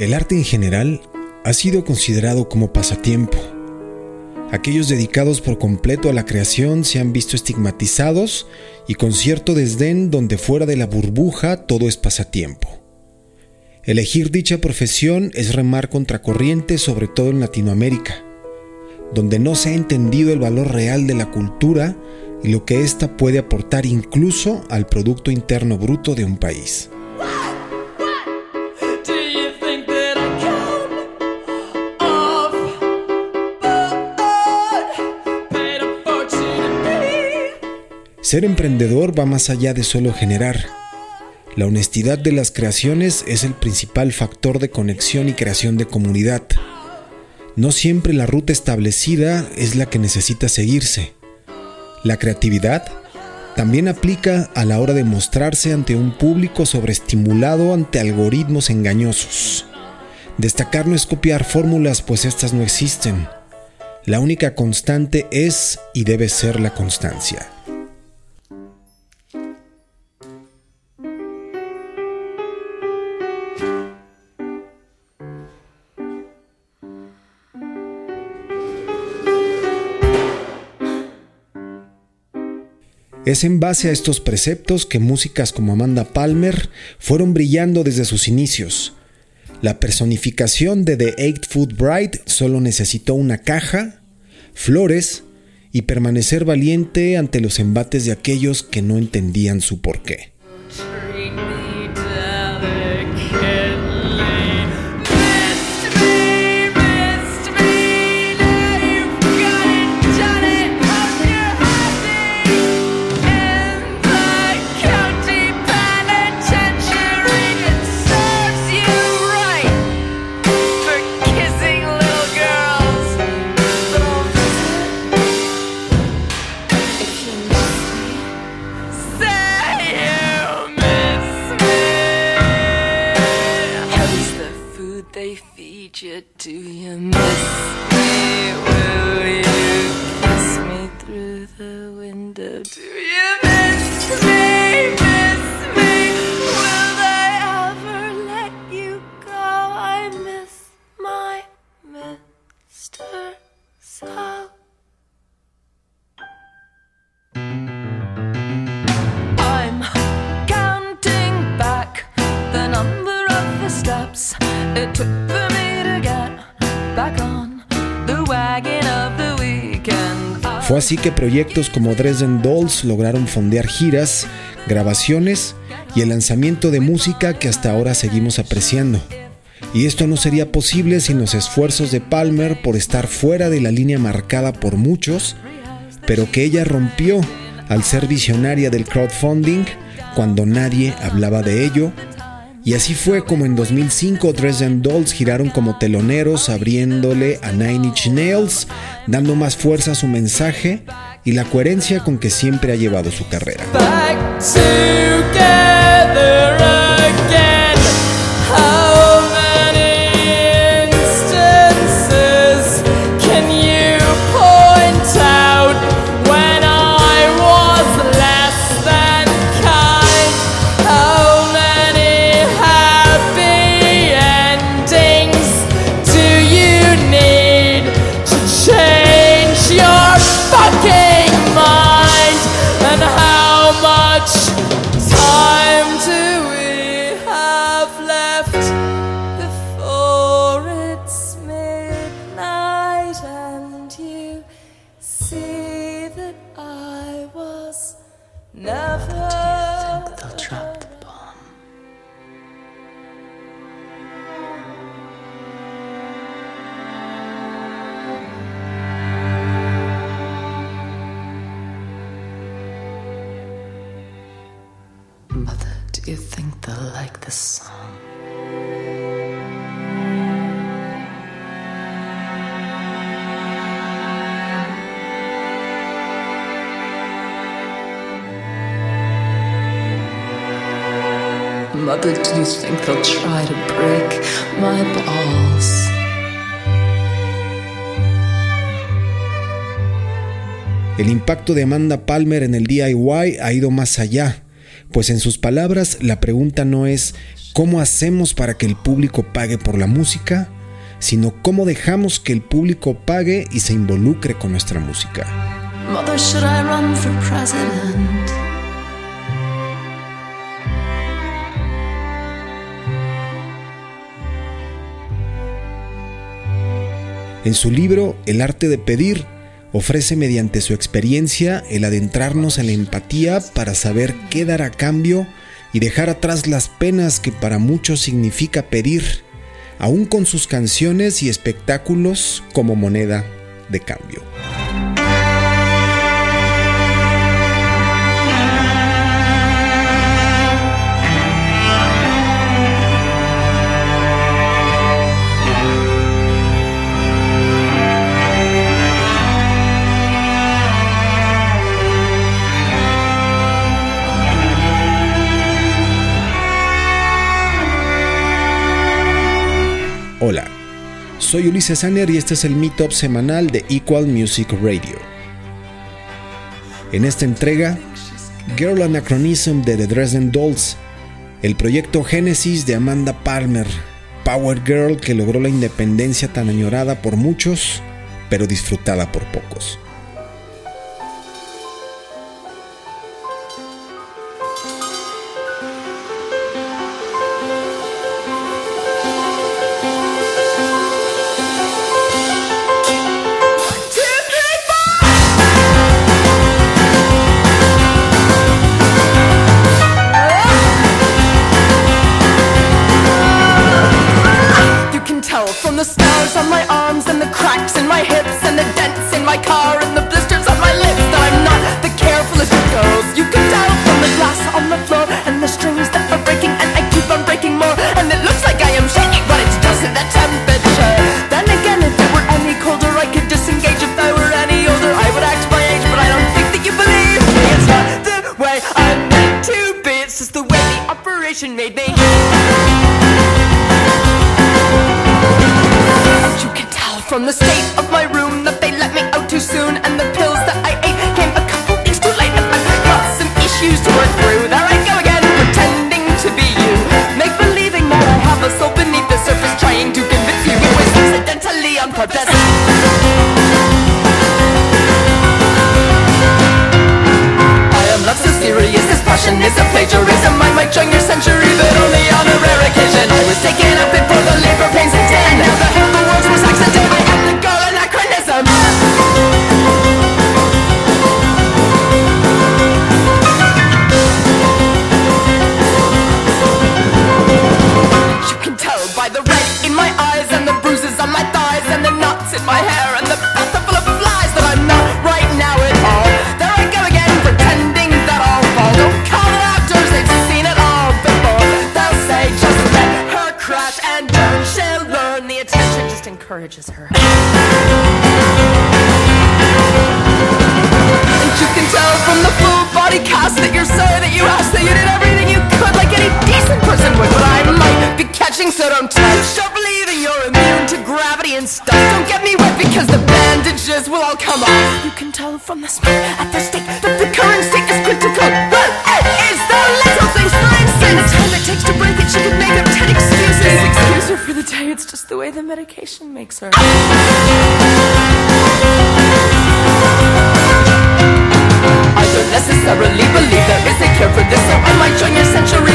El arte en general ha sido considerado como pasatiempo. Aquellos dedicados por completo a la creación se han visto estigmatizados y con cierto desdén donde fuera de la burbuja todo es pasatiempo. Elegir dicha profesión es remar contracorriente sobre todo en Latinoamérica, donde no se ha entendido el valor real de la cultura y lo que ésta puede aportar incluso al Producto Interno Bruto de un país. Ser emprendedor va más allá de solo generar. La honestidad de las creaciones es el principal factor de conexión y creación de comunidad. No siempre la ruta establecida es la que necesita seguirse. La creatividad también aplica a la hora de mostrarse ante un público sobreestimulado ante algoritmos engañosos. Destacar no es copiar fórmulas, pues estas no existen. La única constante es y debe ser la constancia. Es en base a estos preceptos que músicas como Amanda Palmer fueron brillando desde sus inicios. La personificación de The Eight Foot Bride solo necesitó una caja, flores y permanecer valiente ante los embates de aquellos que no entendían su porqué. Or do you miss me? Will you kiss me through the window? Do you miss me? Miss me? Will I ever let you go? I miss my Mr. So. I'm counting back the number of the steps it took for Fue así que proyectos como Dresden Dolls lograron fondear giras, grabaciones y el lanzamiento de música que hasta ahora seguimos apreciando. Y esto no sería posible sin los esfuerzos de Palmer por estar fuera de la línea marcada por muchos, pero que ella rompió al ser visionaria del crowdfunding cuando nadie hablaba de ello y así fue como en 2005 Dresden Dolls giraron como teloneros abriéndole a Nine Inch Nails, dando más fuerza a su mensaje y la coherencia con que siempre ha llevado su carrera. Do Mother, do you think they'll try to break my balls? El impacto de Amanda Palmer en el DIY ha ido más allá Pues en sus palabras, la pregunta no es cómo hacemos para que el público pague por la música, sino cómo dejamos que el público pague y se involucre con nuestra música. Mother, En su libro El arte de pedir, ofrece mediante su experiencia el adentrarnos en la empatía para saber qué dar a cambio y dejar atrás las penas que para muchos significa pedir, aún con sus canciones y espectáculos como moneda de cambio. Hola, soy Ulises Aner y este es el Meetup semanal de Equal Music Radio. En esta entrega, Girl Anachronism de The Dresden Dolls, el proyecto Génesis de Amanda Palmer, Power Girl que logró la independencia tan añorada por muchos, pero disfrutada por pocos. It's just the way the operation made me. You can tell from the state of my room that they let me out too soon, and the encourages her. And you can tell from the full body cast that you're sorry that you asked that you did everything you could like any decent person would. But I might be catching, so don't touch. Stop believing you're immune to gravity and stuff. Don't get me wet because the bandages will all come off. You can tell from the smell at the stake it's just the way the medication makes her. I don't necessarily believe there is a cure for this, so I might join your century.